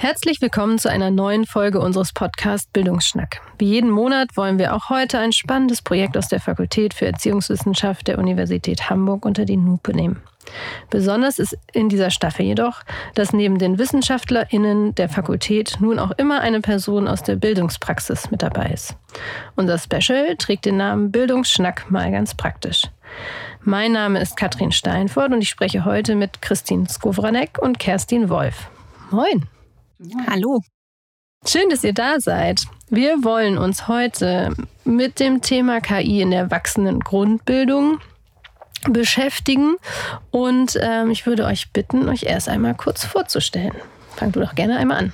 Herzlich willkommen zu einer neuen Folge unseres Podcasts Bildungsschnack. Wie jeden Monat wollen wir auch heute ein spannendes Projekt aus der Fakultät für Erziehungswissenschaft der Universität Hamburg unter die Lupe nehmen. Besonders ist in dieser Staffel jedoch, dass neben den WissenschaftlerInnen der Fakultät nun auch immer eine Person aus der Bildungspraxis mit dabei ist. Unser Special trägt den Namen Bildungsschnack mal ganz praktisch. Mein Name ist Katrin Steinfort und ich spreche heute mit Christine Skowranek und Kerstin Wolf. Moin! Hallo. Schön, dass ihr da seid. Wir wollen uns heute mit dem Thema KI in der erwachsenen Grundbildung beschäftigen und ähm, ich würde euch bitten, euch erst einmal kurz vorzustellen. Fang du doch gerne einmal an.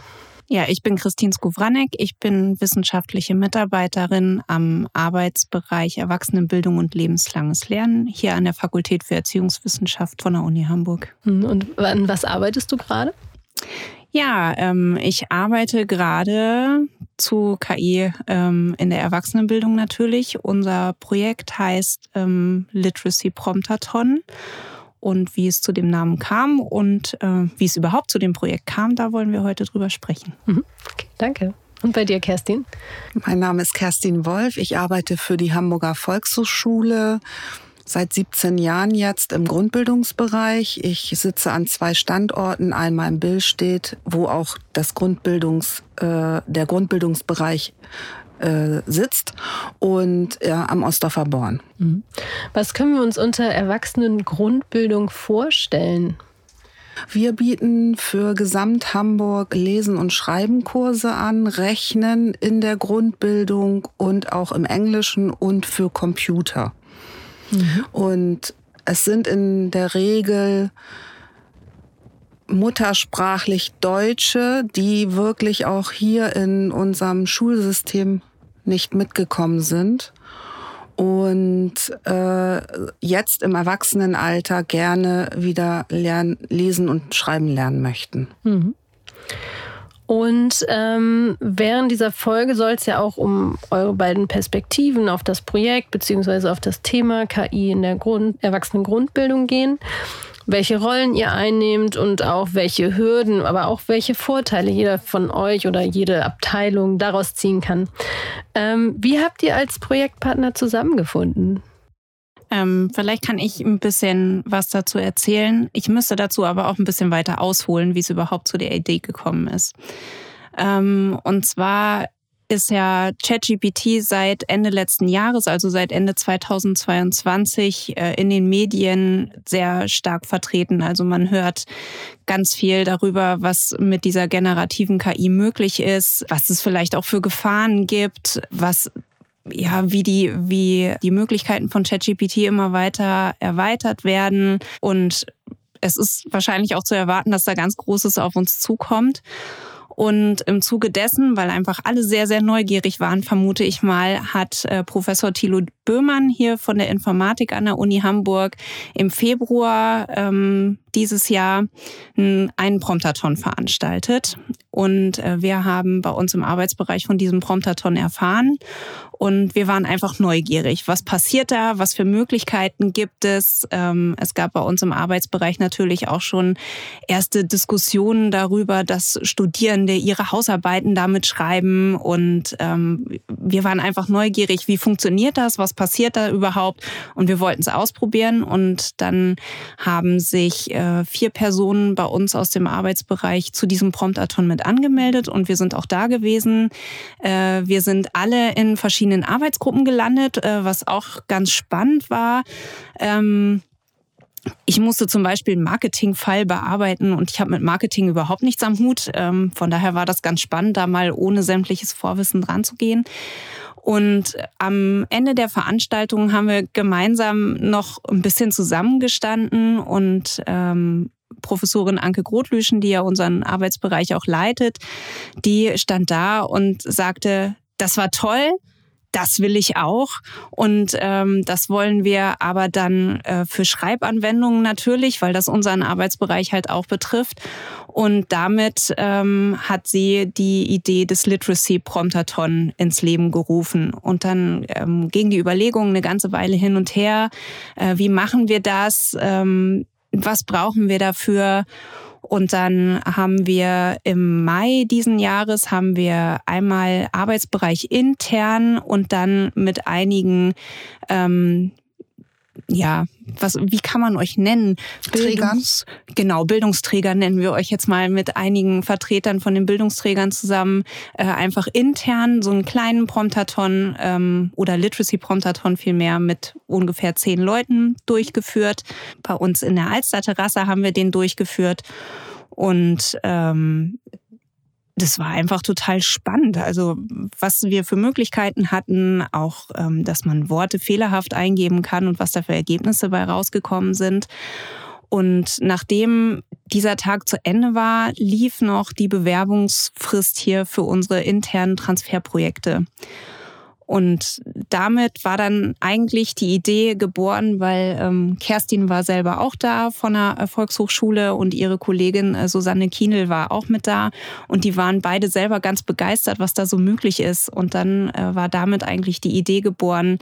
Ja, ich bin Christine Skowranek. Ich bin wissenschaftliche Mitarbeiterin am Arbeitsbereich Erwachsenenbildung und lebenslanges Lernen hier an der Fakultät für Erziehungswissenschaft von der Uni Hamburg. Hm, und an was arbeitest du gerade? Ja, ähm, ich arbeite gerade zu KI ähm, in der Erwachsenenbildung natürlich. Unser Projekt heißt ähm, Literacy Promptathon. Und wie es zu dem Namen kam und äh, wie es überhaupt zu dem Projekt kam, da wollen wir heute drüber sprechen. Mhm. Okay, danke. Und bei dir, Kerstin? Mein Name ist Kerstin Wolf. Ich arbeite für die Hamburger Volkshochschule seit 17 Jahren jetzt im Grundbildungsbereich. Ich sitze an zwei Standorten, einmal in Billstedt, wo auch das Grundbildungs, äh, der Grundbildungsbereich äh, sitzt und ja, am Ostdorfer Born. Mhm. Was können wir uns unter Erwachsenengrundbildung vorstellen? Wir bieten für Gesamt Hamburg Lesen- und Schreibenkurse an, Rechnen in der Grundbildung und auch im Englischen und für Computer. Mhm. Und es sind in der Regel muttersprachlich Deutsche, die wirklich auch hier in unserem Schulsystem nicht mitgekommen sind und äh, jetzt im Erwachsenenalter gerne wieder lernen, lesen und schreiben lernen möchten. Mhm. Und ähm, während dieser Folge soll es ja auch um eure beiden Perspektiven auf das Projekt beziehungsweise auf das Thema KI in der Grund Erwachsenengrundbildung gehen. Welche Rollen ihr einnehmt und auch welche Hürden, aber auch welche Vorteile jeder von euch oder jede Abteilung daraus ziehen kann. Ähm, wie habt ihr als Projektpartner zusammengefunden? Ähm, vielleicht kann ich ein bisschen was dazu erzählen. Ich müsste dazu aber auch ein bisschen weiter ausholen, wie es überhaupt zu der Idee gekommen ist. Ähm, und zwar ist ja ChatGPT seit Ende letzten Jahres, also seit Ende 2022, äh, in den Medien sehr stark vertreten. Also man hört ganz viel darüber, was mit dieser generativen KI möglich ist, was es vielleicht auch für Gefahren gibt, was ja, wie die, wie die Möglichkeiten von ChatGPT immer weiter erweitert werden. Und es ist wahrscheinlich auch zu erwarten, dass da ganz Großes auf uns zukommt. Und im Zuge dessen, weil einfach alle sehr, sehr neugierig waren, vermute ich mal, hat äh, Professor Thilo Böhmann hier von der Informatik an der Uni Hamburg im Februar ähm, dieses Jahr einen Promptathon veranstaltet. Und äh, wir haben bei uns im Arbeitsbereich von diesem Promptathon erfahren und wir waren einfach neugierig. Was passiert da? Was für Möglichkeiten gibt es? Ähm, es gab bei uns im Arbeitsbereich natürlich auch schon erste Diskussionen darüber, dass Studierende ihre Hausarbeiten damit schreiben. Und ähm, wir waren einfach neugierig, wie funktioniert das? Was passiert da überhaupt? Und wir wollten es ausprobieren. Und dann haben sich äh, vier Personen bei uns aus dem Arbeitsbereich zu diesem Promptathon mit angemeldet. Und wir sind auch da gewesen. Äh, wir sind alle in verschiedenen Arbeitsgruppen gelandet, äh, was auch ganz spannend war. Ähm, ich musste zum Beispiel einen Marketingfall bearbeiten und ich habe mit Marketing überhaupt nichts am Hut. Ähm, von daher war das ganz spannend, da mal ohne sämtliches Vorwissen dran zu gehen. Und am Ende der Veranstaltung haben wir gemeinsam noch ein bisschen zusammengestanden und ähm, Professorin Anke Grotlüschen, die ja unseren Arbeitsbereich auch leitet, die stand da und sagte, das war toll, das will ich auch. Und ähm, das wollen wir aber dann äh, für Schreibanwendungen natürlich, weil das unseren Arbeitsbereich halt auch betrifft. Und damit ähm, hat sie die Idee des Literacy Promptathon ins Leben gerufen. Und dann ähm, ging die Überlegung eine ganze Weile hin und her. Äh, wie machen wir das? Ähm, was brauchen wir dafür? Und dann haben wir im Mai diesen Jahres haben wir einmal Arbeitsbereich intern und dann mit einigen ähm, ja, was, wie kann man euch nennen? Bildungs, genau, Bildungsträger nennen wir euch jetzt mal mit einigen Vertretern von den Bildungsträgern zusammen, äh, einfach intern so einen kleinen Promptathon ähm, oder Literacy Promptathon vielmehr mit ungefähr zehn Leuten durchgeführt. Bei uns in der Alster-Terrasse haben wir den durchgeführt. Und ähm, das war einfach total spannend. Also was wir für Möglichkeiten hatten, auch, ähm, dass man Worte fehlerhaft eingeben kann und was da für Ergebnisse bei rausgekommen sind. Und nachdem dieser Tag zu Ende war, lief noch die Bewerbungsfrist hier für unsere internen Transferprojekte. Und damit war dann eigentlich die Idee geboren, weil ähm, Kerstin war selber auch da von der Volkshochschule und ihre Kollegin äh, Susanne Kienel war auch mit da. Und die waren beide selber ganz begeistert, was da so möglich ist. Und dann äh, war damit eigentlich die Idee geboren,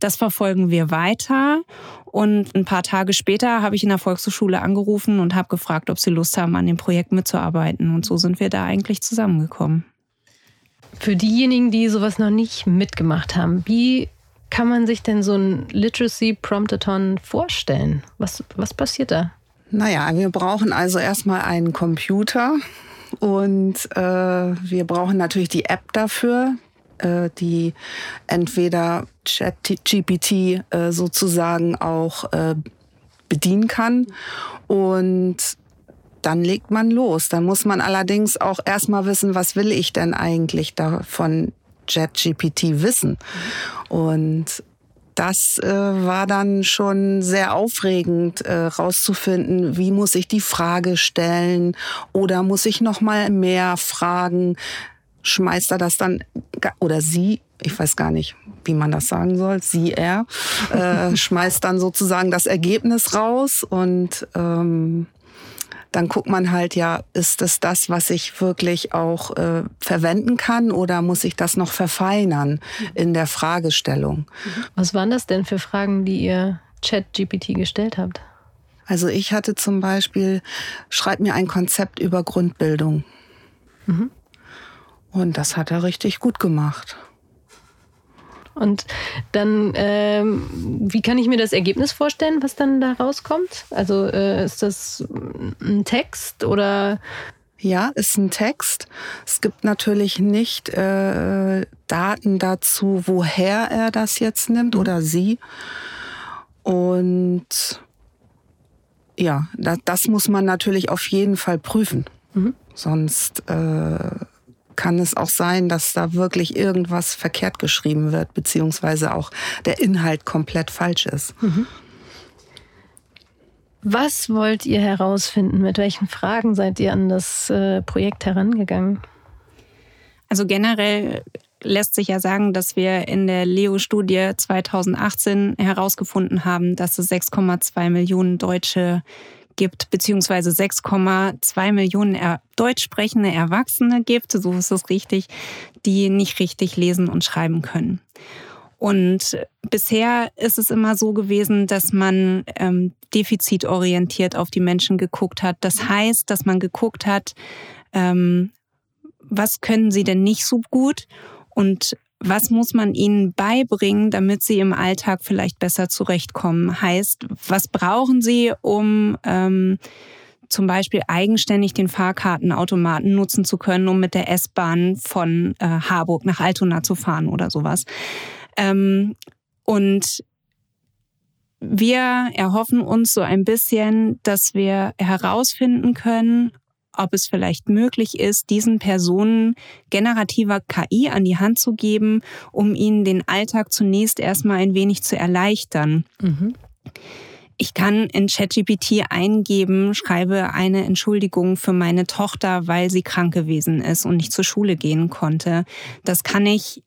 das verfolgen wir weiter. Und ein paar Tage später habe ich in der Volkshochschule angerufen und habe gefragt, ob sie Lust haben, an dem Projekt mitzuarbeiten. Und so sind wir da eigentlich zusammengekommen. Für diejenigen, die sowas noch nicht mitgemacht haben, wie kann man sich denn so ein Literacy Promptathon vorstellen? Was, was passiert da? Naja, wir brauchen also erstmal einen Computer und äh, wir brauchen natürlich die App dafür, äh, die entweder ChatGPT äh, sozusagen auch äh, bedienen kann und dann legt man los. Dann muss man allerdings auch erstmal wissen, was will ich denn eigentlich da von ChatGPT wissen? Und das äh, war dann schon sehr aufregend äh, rauszufinden, wie muss ich die Frage stellen oder muss ich noch mal mehr fragen? Schmeißt er das dann oder sie, ich weiß gar nicht, wie man das sagen soll, sie er äh, schmeißt dann sozusagen das Ergebnis raus und ähm, dann guckt man halt ja, ist das das, was ich wirklich auch äh, verwenden kann oder muss ich das noch verfeinern in der Fragestellung? Was waren das denn für Fragen, die ihr Chat-GPT gestellt habt? Also ich hatte zum Beispiel, schreib mir ein Konzept über Grundbildung. Mhm. Und das hat er richtig gut gemacht. Und dann, ähm, wie kann ich mir das Ergebnis vorstellen, was dann da rauskommt? Also äh, ist das ein Text oder? Ja, ist ein Text. Es gibt natürlich nicht äh, Daten dazu, woher er das jetzt nimmt mhm. oder sie. Und ja, das, das, muss man natürlich auf jeden Fall prüfen. Mhm. Sonst äh, kann es auch sein, dass da wirklich irgendwas verkehrt geschrieben wird, beziehungsweise auch der Inhalt komplett falsch ist. Mhm. Was wollt ihr herausfinden? Mit welchen Fragen seid ihr an das äh, Projekt herangegangen? Also generell lässt sich ja sagen, dass wir in der Leo-Studie 2018 herausgefunden haben, dass es 6,2 Millionen Deutsche gibt, beziehungsweise 6,2 Millionen er deutsch sprechende Erwachsene gibt, so ist es richtig, die nicht richtig lesen und schreiben können. Und bisher ist es immer so gewesen, dass man ähm, defizitorientiert auf die Menschen geguckt hat. Das heißt, dass man geguckt hat, ähm, was können sie denn nicht so gut und was muss man ihnen beibringen, damit sie im Alltag vielleicht besser zurechtkommen? Heißt, was brauchen sie, um ähm, zum Beispiel eigenständig den Fahrkartenautomaten nutzen zu können, um mit der S-Bahn von äh, Harburg nach Altona zu fahren oder sowas? Ähm, und wir erhoffen uns so ein bisschen, dass wir herausfinden können, ob es vielleicht möglich ist, diesen Personen generativer KI an die Hand zu geben, um ihnen den Alltag zunächst erstmal ein wenig zu erleichtern. Mhm. Ich kann in ChatGPT eingeben, schreibe eine Entschuldigung für meine Tochter, weil sie krank gewesen ist und nicht zur Schule gehen konnte. Das kann ich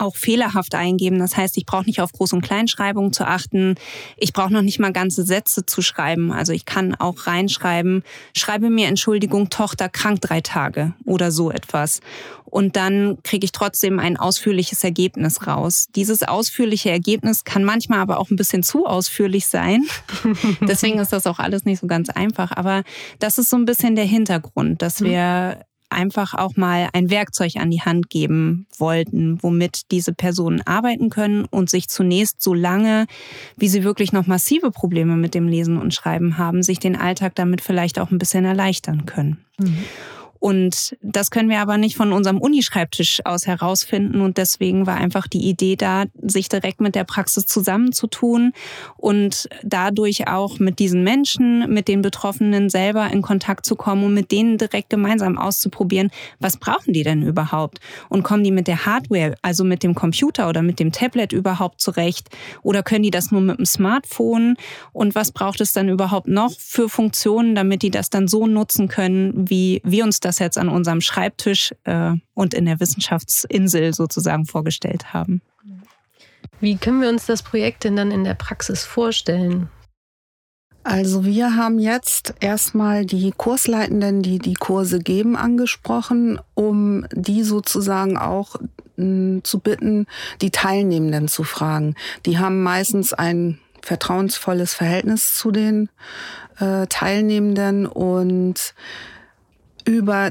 auch fehlerhaft eingeben. Das heißt, ich brauche nicht auf Groß- und Kleinschreibung zu achten. Ich brauche noch nicht mal ganze Sätze zu schreiben. Also ich kann auch reinschreiben, schreibe mir Entschuldigung, Tochter krank drei Tage oder so etwas. Und dann kriege ich trotzdem ein ausführliches Ergebnis raus. Dieses ausführliche Ergebnis kann manchmal aber auch ein bisschen zu ausführlich sein. Deswegen ist das auch alles nicht so ganz einfach. Aber das ist so ein bisschen der Hintergrund, dass mhm. wir einfach auch mal ein Werkzeug an die Hand geben wollten, womit diese Personen arbeiten können und sich zunächst so lange, wie sie wirklich noch massive Probleme mit dem Lesen und Schreiben haben, sich den Alltag damit vielleicht auch ein bisschen erleichtern können. Mhm. Und das können wir aber nicht von unserem Unischreibtisch aus herausfinden. Und deswegen war einfach die Idee da, sich direkt mit der Praxis zusammenzutun und dadurch auch mit diesen Menschen, mit den Betroffenen selber in Kontakt zu kommen und mit denen direkt gemeinsam auszuprobieren, was brauchen die denn überhaupt? Und kommen die mit der Hardware, also mit dem Computer oder mit dem Tablet überhaupt zurecht? Oder können die das nur mit dem Smartphone? Und was braucht es dann überhaupt noch für Funktionen, damit die das dann so nutzen können, wie wir uns das das jetzt an unserem Schreibtisch äh, und in der Wissenschaftsinsel sozusagen vorgestellt haben. Wie können wir uns das Projekt denn dann in der Praxis vorstellen? Also wir haben jetzt erstmal die Kursleitenden, die die Kurse geben, angesprochen, um die sozusagen auch mh, zu bitten, die Teilnehmenden zu fragen. Die haben meistens ein vertrauensvolles Verhältnis zu den äh, Teilnehmenden und über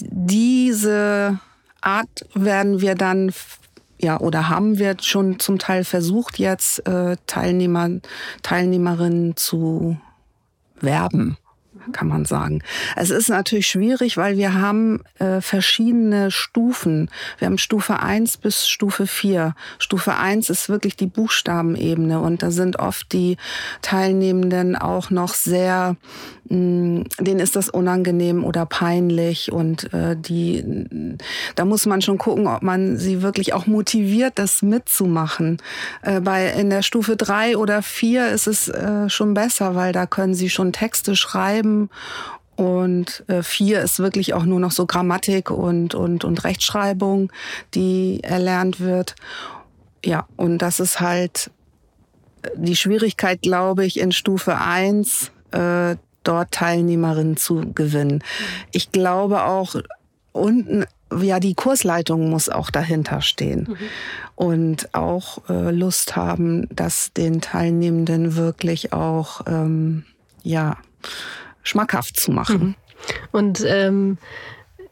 diese Art werden wir dann ja oder haben wir schon zum Teil versucht jetzt äh, Teilnehmer Teilnehmerinnen zu werben kann man sagen. Es ist natürlich schwierig, weil wir haben äh, verschiedene Stufen. Wir haben Stufe 1 bis Stufe 4. Stufe 1 ist wirklich die Buchstabenebene und da sind oft die Teilnehmenden auch noch sehr, denen ist das unangenehm oder peinlich und äh, die, da muss man schon gucken, ob man sie wirklich auch motiviert, das mitzumachen. Äh, bei, in der Stufe 3 oder 4 ist es äh, schon besser, weil da können sie schon Texte schreiben und äh, vier ist wirklich auch nur noch so Grammatik und, und, und Rechtschreibung, die erlernt wird. Ja, und das ist halt die Schwierigkeit, glaube ich, in Stufe eins äh, dort Teilnehmerinnen zu gewinnen. Ich glaube auch, unten, ja, die Kursleitung muss auch dahinter stehen mhm. und auch äh, Lust haben, dass den Teilnehmenden wirklich auch, ähm, ja, schmackhaft zu machen. Mhm. Und ähm,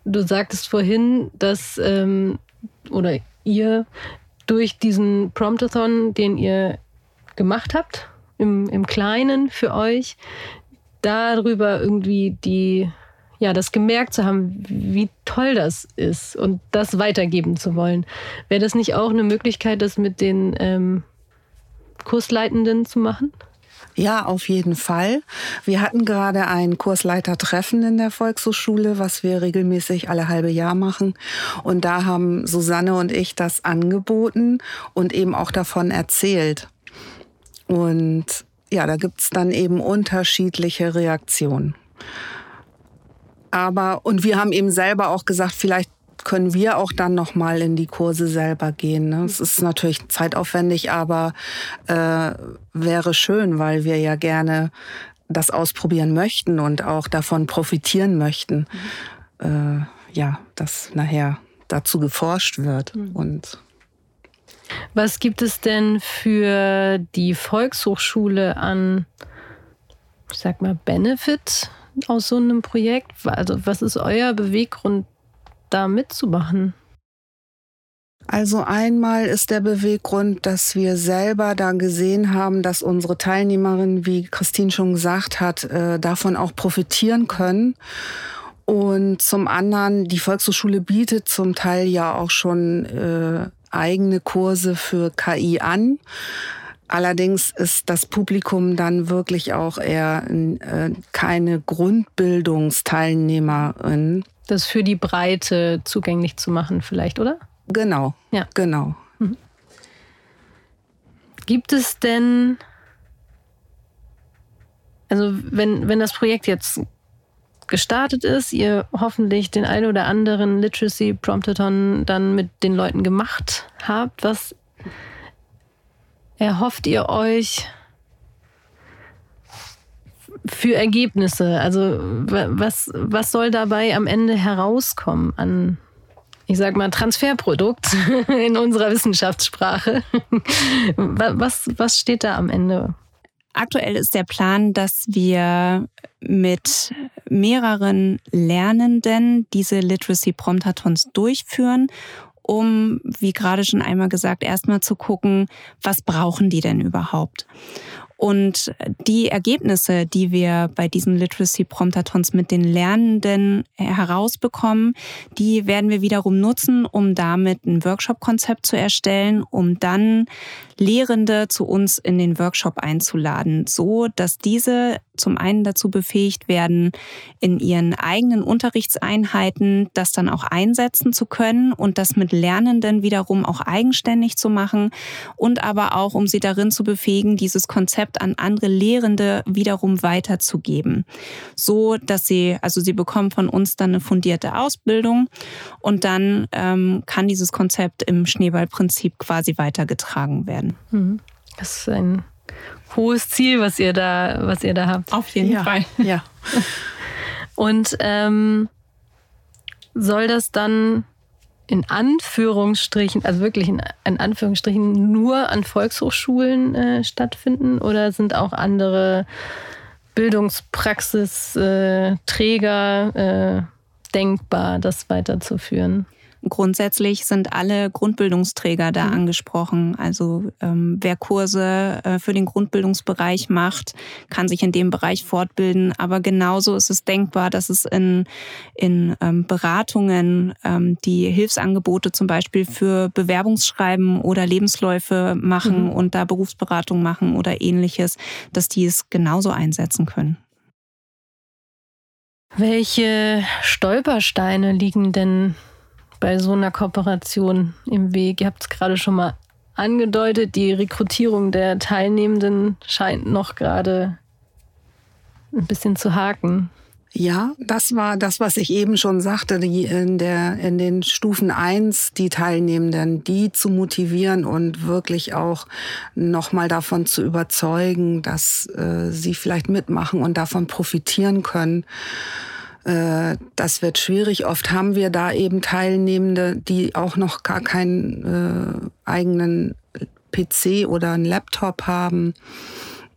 du sagtest vorhin, dass ähm, oder ihr durch diesen Promptathon, den ihr gemacht habt, im, im Kleinen für euch, darüber irgendwie die, ja, das gemerkt zu haben, wie toll das ist und das weitergeben zu wollen. Wäre das nicht auch eine Möglichkeit, das mit den ähm, Kursleitenden zu machen? Ja, auf jeden Fall. Wir hatten gerade ein Kursleitertreffen in der Volkshochschule, was wir regelmäßig alle halbe Jahr machen. Und da haben Susanne und ich das angeboten und eben auch davon erzählt. Und ja, da gibt's dann eben unterschiedliche Reaktionen. Aber, und wir haben eben selber auch gesagt, vielleicht können wir auch dann noch mal in die Kurse selber gehen. Ne? Es ist natürlich zeitaufwendig, aber äh, wäre schön, weil wir ja gerne das ausprobieren möchten und auch davon profitieren möchten. Mhm. Äh, ja, dass nachher dazu geforscht wird mhm. und was gibt es denn für die Volkshochschule an, ich sag mal, Benefit aus so einem Projekt? Also was ist euer Beweggrund da mitzumachen? Also einmal ist der Beweggrund, dass wir selber da gesehen haben, dass unsere Teilnehmerinnen, wie Christine schon gesagt hat, äh, davon auch profitieren können. Und zum anderen, die Volkshochschule bietet zum Teil ja auch schon äh, eigene Kurse für KI an. Allerdings ist das Publikum dann wirklich auch eher äh, keine Grundbildungsteilnehmerin. Das für die Breite zugänglich zu machen, vielleicht, oder? Genau. Ja. Genau. Mhm. Gibt es denn, also wenn, wenn das Projekt jetzt gestartet ist, ihr hoffentlich den ein oder anderen Literacy Promptathon dann mit den Leuten gemacht habt. Was erhofft ihr euch für Ergebnisse? Also was, was soll dabei am Ende herauskommen an, ich sag mal, Transferprodukt in unserer Wissenschaftssprache? Was, was steht da am Ende? Aktuell ist der Plan, dass wir mit mehreren Lernenden diese Literacy Promptathons durchführen, um, wie gerade schon einmal gesagt, erstmal zu gucken, was brauchen die denn überhaupt? Und die Ergebnisse, die wir bei diesen Literacy Promptathons mit den Lernenden herausbekommen, die werden wir wiederum nutzen, um damit ein Workshop-Konzept zu erstellen, um dann Lehrende zu uns in den Workshop einzuladen, so dass diese zum einen dazu befähigt werden, in ihren eigenen Unterrichtseinheiten das dann auch einsetzen zu können und das mit Lernenden wiederum auch eigenständig zu machen und aber auch, um sie darin zu befähigen, dieses Konzept an andere Lehrende wiederum weiterzugeben. So, dass sie, also sie bekommen von uns dann eine fundierte Ausbildung und dann ähm, kann dieses Konzept im Schneeballprinzip quasi weitergetragen werden werden. Mhm. Das ist ein hohes Ziel, was ihr da, was ihr da habt. Auf jeden ja. Fall. Ja. Und ähm, soll das dann in Anführungsstrichen, also wirklich in, in Anführungsstrichen nur an Volkshochschulen äh, stattfinden oder sind auch andere Bildungspraxisträger äh, denkbar, das weiterzuführen? Grundsätzlich sind alle Grundbildungsträger da mhm. angesprochen. Also ähm, wer Kurse äh, für den Grundbildungsbereich macht, kann sich in dem Bereich fortbilden. Aber genauso ist es denkbar, dass es in, in ähm, Beratungen, ähm, die Hilfsangebote zum Beispiel für Bewerbungsschreiben oder Lebensläufe machen mhm. und da Berufsberatung machen oder ähnliches, dass die es genauso einsetzen können. Welche Stolpersteine liegen denn bei so einer Kooperation im Weg? Ihr habt es gerade schon mal angedeutet, die Rekrutierung der Teilnehmenden scheint noch gerade ein bisschen zu haken. Ja, das war das, was ich eben schon sagte, die in, der, in den Stufen eins die Teilnehmenden, die zu motivieren und wirklich auch nochmal davon zu überzeugen, dass äh, sie vielleicht mitmachen und davon profitieren können. Äh, das wird schwierig. Oft haben wir da eben Teilnehmende, die auch noch gar keinen äh, eigenen PC oder einen Laptop haben.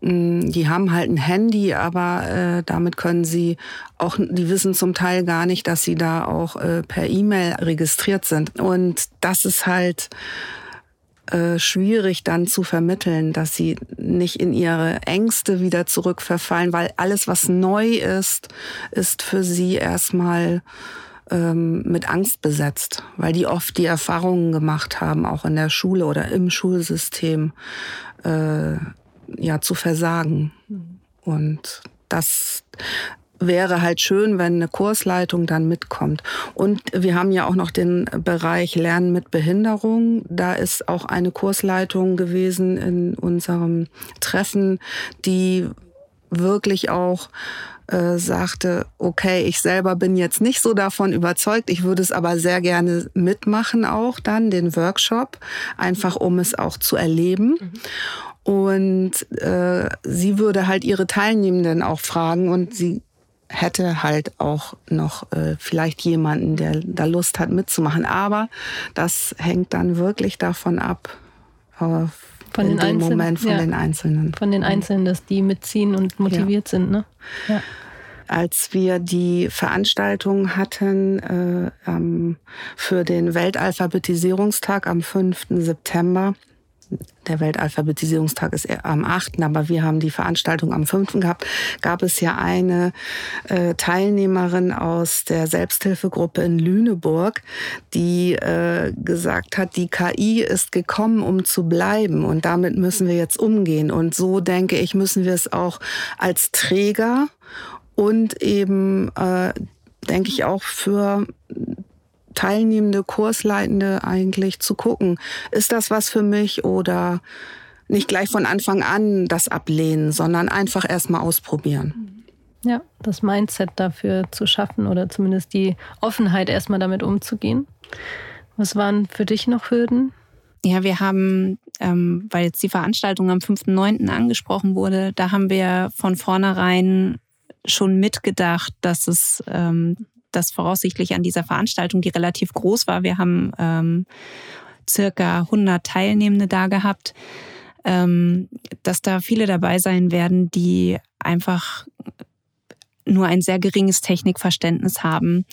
Mm, die haben halt ein Handy, aber äh, damit können sie auch, die wissen zum Teil gar nicht, dass sie da auch äh, per E-Mail registriert sind. Und das ist halt äh, schwierig dann zu vermitteln, dass sie nicht in ihre Ängste wieder zurückverfallen, weil alles, was neu ist, ist für sie erstmal ähm, mit Angst besetzt, weil die oft die Erfahrungen gemacht haben, auch in der Schule oder im Schulsystem, äh, ja, zu versagen. Mhm. Und das wäre halt schön, wenn eine Kursleitung dann mitkommt. Und wir haben ja auch noch den Bereich Lernen mit Behinderung. Da ist auch eine Kursleitung gewesen in unserem Treffen, die wirklich auch äh, sagte, okay, ich selber bin jetzt nicht so davon überzeugt, ich würde es aber sehr gerne mitmachen auch dann, den Workshop, einfach um es auch zu erleben. Mhm. Und äh, sie würde halt ihre Teilnehmenden auch fragen und sie hätte halt auch noch äh, vielleicht jemanden, der da Lust hat mitzumachen. Aber das hängt dann wirklich davon ab, äh, von in dem Einzelnen, Moment von ja. den Einzelnen. Von den Einzelnen, dass die mitziehen und motiviert ja. sind. Ne? Ja. Als wir die Veranstaltung hatten äh, ähm, für den Weltalphabetisierungstag am 5. September, der Weltalphabetisierungstag ist am 8., aber wir haben die Veranstaltung am 5. gehabt, gab es ja eine äh, Teilnehmerin aus der Selbsthilfegruppe in Lüneburg, die äh, gesagt hat, die KI ist gekommen, um zu bleiben und damit müssen wir jetzt umgehen. Und so denke ich, müssen wir es auch als Träger und eben, äh, denke ich, auch für teilnehmende Kursleitende eigentlich zu gucken, ist das was für mich oder nicht gleich von Anfang an das ablehnen, sondern einfach erstmal ausprobieren. Ja, das Mindset dafür zu schaffen oder zumindest die Offenheit erstmal damit umzugehen. Was waren für dich noch Hürden? Ja, wir haben, ähm, weil jetzt die Veranstaltung am 5.9. angesprochen wurde, da haben wir von vornherein schon mitgedacht, dass es ähm, das voraussichtlich an dieser Veranstaltung, die relativ groß war, wir haben ähm, circa 100 Teilnehmende da gehabt, ähm, dass da viele dabei sein werden, die einfach nur ein sehr geringes Technikverständnis haben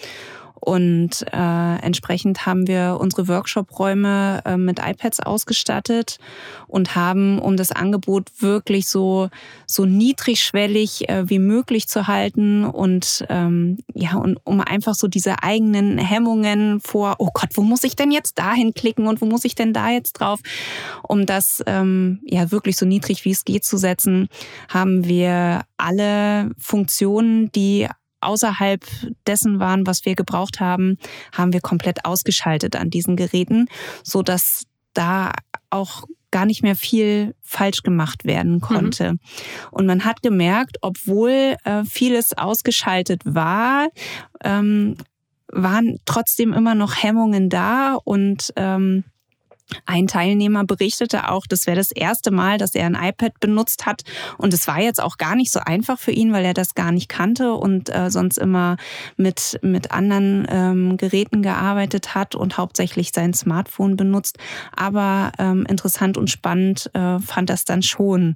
und äh, entsprechend haben wir unsere Workshop-Räume äh, mit iPads ausgestattet und haben, um das Angebot wirklich so, so niedrigschwellig äh, wie möglich zu halten und ähm, ja, und um einfach so diese eigenen Hemmungen vor, oh Gott, wo muss ich denn jetzt dahin klicken und wo muss ich denn da jetzt drauf, um das ähm, ja wirklich so niedrig wie es geht zu setzen, haben wir alle Funktionen, die außerhalb dessen waren, was wir gebraucht haben, haben wir komplett ausgeschaltet an diesen Geräten, so dass da auch gar nicht mehr viel falsch gemacht werden konnte. Mhm. Und man hat gemerkt, obwohl äh, vieles ausgeschaltet war, ähm, waren trotzdem immer noch Hemmungen da und ähm, ein Teilnehmer berichtete auch, das wäre das erste Mal, dass er ein iPad benutzt hat. Und es war jetzt auch gar nicht so einfach für ihn, weil er das gar nicht kannte und äh, sonst immer mit, mit anderen ähm, Geräten gearbeitet hat und hauptsächlich sein Smartphone benutzt. Aber ähm, interessant und spannend äh, fand das dann schon.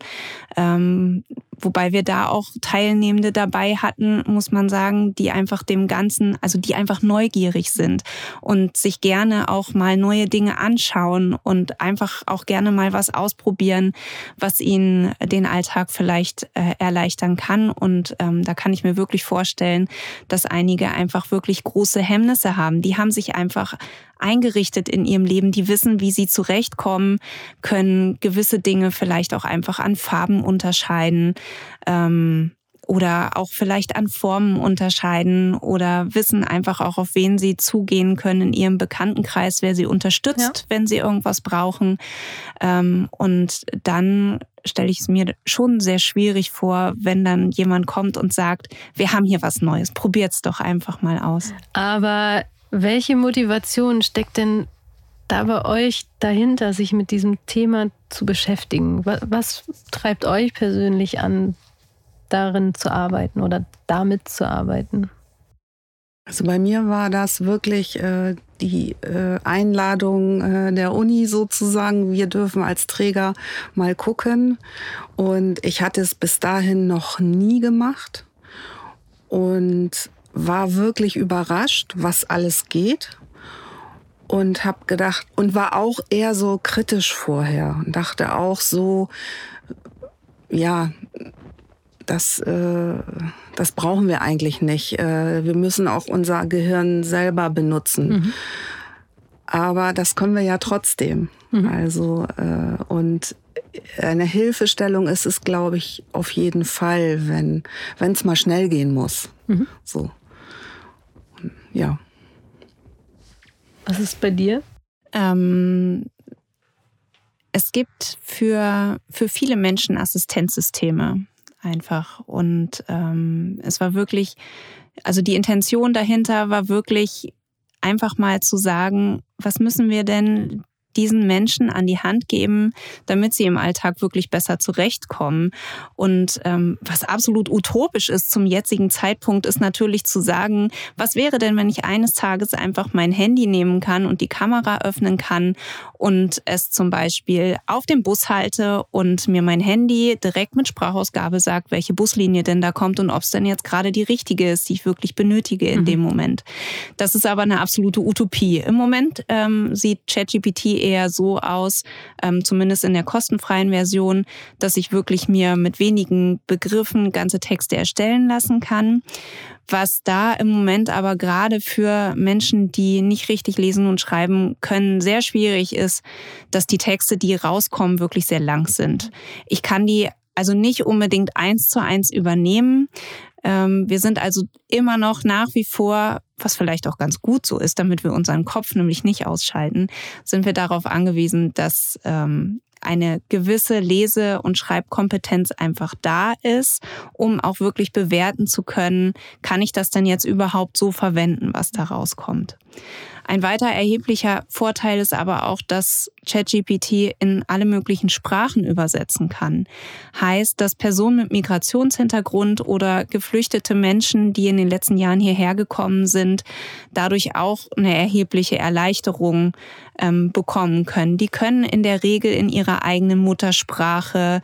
Ähm, Wobei wir da auch Teilnehmende dabei hatten, muss man sagen, die einfach dem Ganzen, also die einfach neugierig sind und sich gerne auch mal neue Dinge anschauen und einfach auch gerne mal was ausprobieren, was ihnen den Alltag vielleicht äh, erleichtern kann. Und ähm, da kann ich mir wirklich vorstellen, dass einige einfach wirklich große Hemmnisse haben. Die haben sich einfach eingerichtet in ihrem Leben, die wissen, wie sie zurechtkommen, können gewisse Dinge vielleicht auch einfach an Farben unterscheiden. Ähm, oder auch vielleicht an Formen unterscheiden oder wissen einfach auch, auf wen sie zugehen können in ihrem Bekanntenkreis, wer sie unterstützt, ja. wenn sie irgendwas brauchen. Ähm, und dann stelle ich es mir schon sehr schwierig vor, wenn dann jemand kommt und sagt, wir haben hier was Neues, probiert's doch einfach mal aus. Aber welche Motivation steckt denn da bei euch dahinter, sich mit diesem Thema zu beschäftigen? Was, was treibt euch persönlich an, darin zu arbeiten oder damit zu arbeiten? Also bei mir war das wirklich äh, die äh, Einladung äh, der Uni sozusagen. Wir dürfen als Träger mal gucken. Und ich hatte es bis dahin noch nie gemacht. Und war wirklich überrascht, was alles geht. Und habe gedacht und war auch eher so kritisch vorher. Und dachte auch so ja das äh, das brauchen wir eigentlich nicht. Äh, wir müssen auch unser Gehirn selber benutzen. Mhm. aber das können wir ja trotzdem. Mhm. also äh, und eine Hilfestellung ist es glaube ich auf jeden Fall wenn wenn es mal schnell gehen muss. Mhm. so ja. Was ist bei dir? Ähm, es gibt für, für viele Menschen Assistenzsysteme einfach. Und ähm, es war wirklich, also die Intention dahinter war wirklich einfach mal zu sagen, was müssen wir denn diesen Menschen an die Hand geben, damit sie im Alltag wirklich besser zurechtkommen. Und ähm, was absolut utopisch ist zum jetzigen Zeitpunkt, ist natürlich zu sagen, was wäre denn, wenn ich eines Tages einfach mein Handy nehmen kann und die Kamera öffnen kann und es zum Beispiel auf dem Bus halte und mir mein Handy direkt mit Sprachausgabe sagt, welche Buslinie denn da kommt und ob es denn jetzt gerade die richtige ist, die ich wirklich benötige in mhm. dem Moment. Das ist aber eine absolute Utopie. Im Moment ähm, sieht ChatGPT eher so aus, ähm, zumindest in der kostenfreien Version, dass ich wirklich mir mit wenigen Begriffen ganze Texte erstellen lassen kann. Was da im Moment aber gerade für Menschen, die nicht richtig lesen und schreiben können, sehr schwierig ist, dass die Texte, die rauskommen, wirklich sehr lang sind. Ich kann die also nicht unbedingt eins zu eins übernehmen. Ähm, wir sind also immer noch nach wie vor was vielleicht auch ganz gut so ist, damit wir unseren Kopf nämlich nicht ausschalten, sind wir darauf angewiesen, dass ähm, eine gewisse Lese- und Schreibkompetenz einfach da ist, um auch wirklich bewerten zu können, kann ich das denn jetzt überhaupt so verwenden, was da rauskommt. Ein weiter erheblicher Vorteil ist aber auch, dass ChatGPT in alle möglichen Sprachen übersetzen kann. Heißt, dass Personen mit Migrationshintergrund oder geflüchtete Menschen, die in den letzten Jahren hierher gekommen sind, dadurch auch eine erhebliche Erleichterung ähm, bekommen können. Die können in der Regel in ihrer eigenen Muttersprache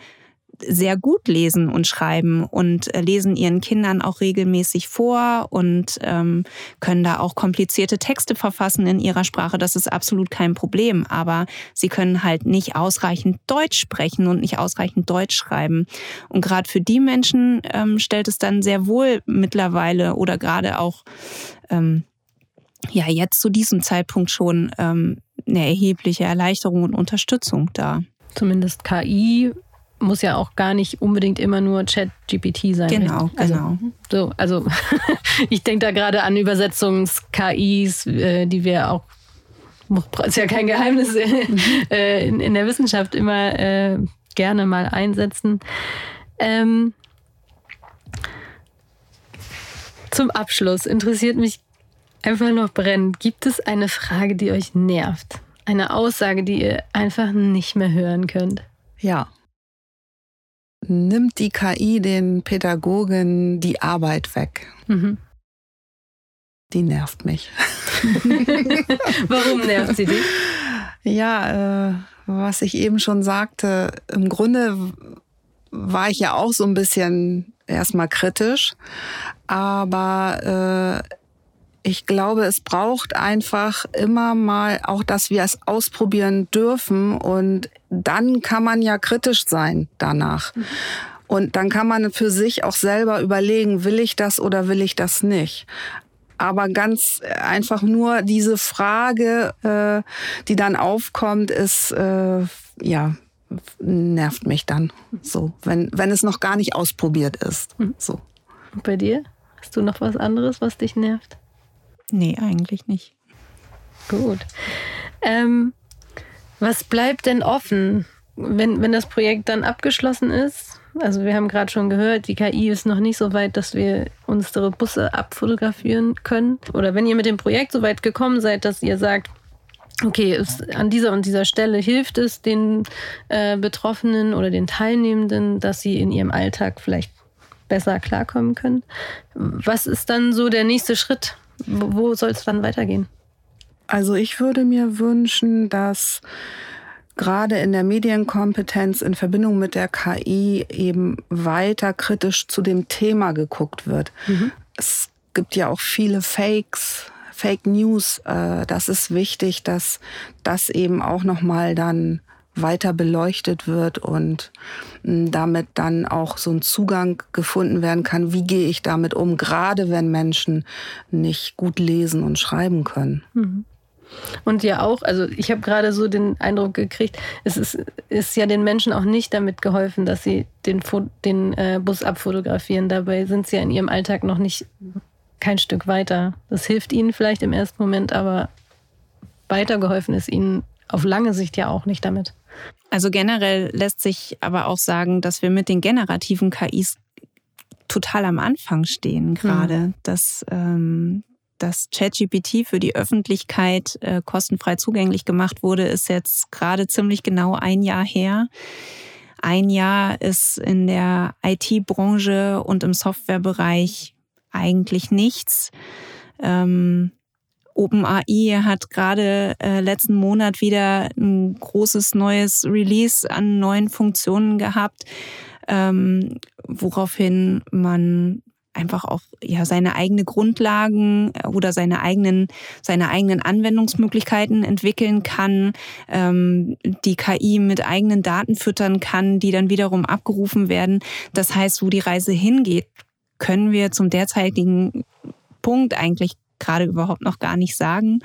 sehr gut lesen und schreiben und äh, lesen ihren Kindern auch regelmäßig vor und ähm, können da auch komplizierte Texte verfassen in ihrer Sprache. Das ist absolut kein Problem. Aber sie können halt nicht ausreichend Deutsch sprechen und nicht ausreichend Deutsch schreiben. Und gerade für die Menschen ähm, stellt es dann sehr wohl mittlerweile oder gerade auch ähm, ja jetzt zu diesem Zeitpunkt schon ähm, eine erhebliche Erleichterung und Unterstützung dar. Zumindest KI muss ja auch gar nicht unbedingt immer nur Chat-GPT sein. Genau, also, genau. So, also ich denke da gerade an Übersetzungs-KIs, äh, die wir auch, ist ja kein Geheimnis, äh, in, in, der Wissenschaft immer äh, gerne mal einsetzen. Ähm, zum Abschluss interessiert mich einfach noch brennend, gibt es eine Frage, die euch nervt? Eine Aussage, die ihr einfach nicht mehr hören könnt? Ja nimmt die KI den Pädagogen die Arbeit weg. Mhm. Die nervt mich. Warum nervt sie dich? Ja, äh, was ich eben schon sagte, im Grunde war ich ja auch so ein bisschen erstmal kritisch, aber äh, ich glaube, es braucht einfach immer mal auch, dass wir es ausprobieren dürfen und dann kann man ja kritisch sein danach. Und dann kann man für sich auch selber überlegen, will ich das oder will ich das nicht. Aber ganz einfach nur diese Frage, äh, die dann aufkommt, ist, äh, ja, nervt mich dann so, wenn, wenn es noch gar nicht ausprobiert ist. Mhm. So. Und bei dir? Hast du noch was anderes, was dich nervt? Nee, eigentlich nicht. Gut. Ähm, was bleibt denn offen, wenn, wenn das Projekt dann abgeschlossen ist? Also wir haben gerade schon gehört, die KI ist noch nicht so weit, dass wir unsere Busse abfotografieren können. Oder wenn ihr mit dem Projekt so weit gekommen seid, dass ihr sagt, okay, es, an dieser und dieser Stelle hilft es den äh, Betroffenen oder den Teilnehmenden, dass sie in ihrem Alltag vielleicht besser klarkommen können. Was ist dann so der nächste Schritt? Wo soll es dann weitergehen? Also ich würde mir wünschen, dass gerade in der Medienkompetenz in Verbindung mit der KI eben weiter kritisch zu dem Thema geguckt wird. Mhm. Es gibt ja auch viele Fakes, Fake News. Äh, das ist wichtig, dass das eben auch noch mal dann weiter beleuchtet wird und hm, damit dann auch so ein Zugang gefunden werden kann, wie gehe ich damit um, gerade wenn Menschen nicht gut lesen und schreiben können. Mhm. Und ja auch, also ich habe gerade so den Eindruck gekriegt, es ist, ist ja den Menschen auch nicht damit geholfen, dass sie den, den äh, Bus abfotografieren. Dabei sind sie ja in ihrem Alltag noch nicht kein Stück weiter. Das hilft ihnen vielleicht im ersten Moment, aber weitergeholfen ist ihnen auf lange Sicht ja auch nicht damit. Also generell lässt sich aber auch sagen, dass wir mit den generativen KIs total am Anfang stehen gerade. Mhm. Dass ähm, dass ChatGPT für die Öffentlichkeit äh, kostenfrei zugänglich gemacht wurde, ist jetzt gerade ziemlich genau ein Jahr her. Ein Jahr ist in der IT-Branche und im Softwarebereich eigentlich nichts. Ähm, OpenAI hat gerade äh, letzten Monat wieder ein großes neues Release an neuen Funktionen gehabt, ähm, woraufhin man einfach auch ja seine eigene Grundlagen äh, oder seine eigenen seine eigenen Anwendungsmöglichkeiten entwickeln kann, ähm, die KI mit eigenen Daten füttern kann, die dann wiederum abgerufen werden. Das heißt, wo die Reise hingeht, können wir zum derzeitigen Punkt eigentlich gerade überhaupt noch gar nicht sagen.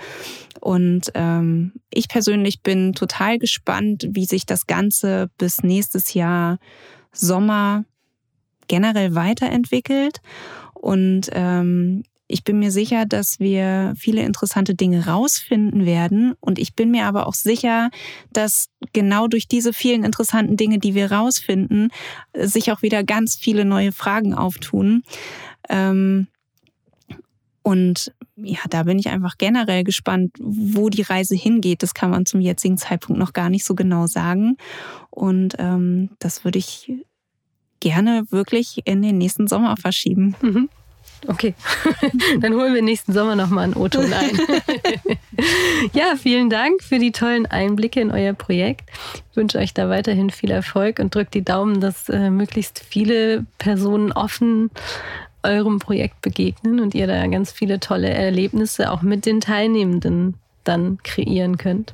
Und ähm, ich persönlich bin total gespannt, wie sich das Ganze bis nächstes Jahr Sommer generell weiterentwickelt. Und ähm, Ich bin mir sicher, dass wir viele interessante Dinge rausfinden werden. Und ich bin mir aber auch sicher, dass genau durch diese vielen interessanten Dinge, die wir rausfinden, sich auch wieder ganz viele neue Fragen auftun. Ähm, und ja, da bin ich einfach generell gespannt, wo die Reise hingeht. Das kann man zum jetzigen Zeitpunkt noch gar nicht so genau sagen. Und ähm, das würde ich gerne wirklich in den nächsten Sommer verschieben. Mhm. Okay, dann holen wir nächsten Sommer nochmal einen O-Ton ein. ja, vielen Dank für die tollen Einblicke in euer Projekt. Ich wünsche euch da weiterhin viel Erfolg und drückt die Daumen, dass äh, möglichst viele Personen offen eurem Projekt begegnen und ihr da ganz viele tolle Erlebnisse auch mit den Teilnehmenden dann kreieren könnt.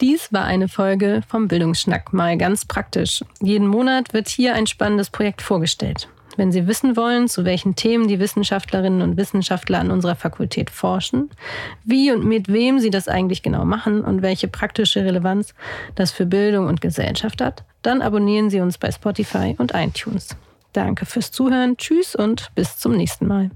Dies war eine Folge vom Bildungsschnack, mal ganz praktisch. Jeden Monat wird hier ein spannendes Projekt vorgestellt. Wenn Sie wissen wollen, zu welchen Themen die Wissenschaftlerinnen und Wissenschaftler an unserer Fakultät forschen, wie und mit wem sie das eigentlich genau machen und welche praktische Relevanz das für Bildung und Gesellschaft hat, dann abonnieren Sie uns bei Spotify und iTunes. Danke fürs Zuhören, tschüss und bis zum nächsten Mal.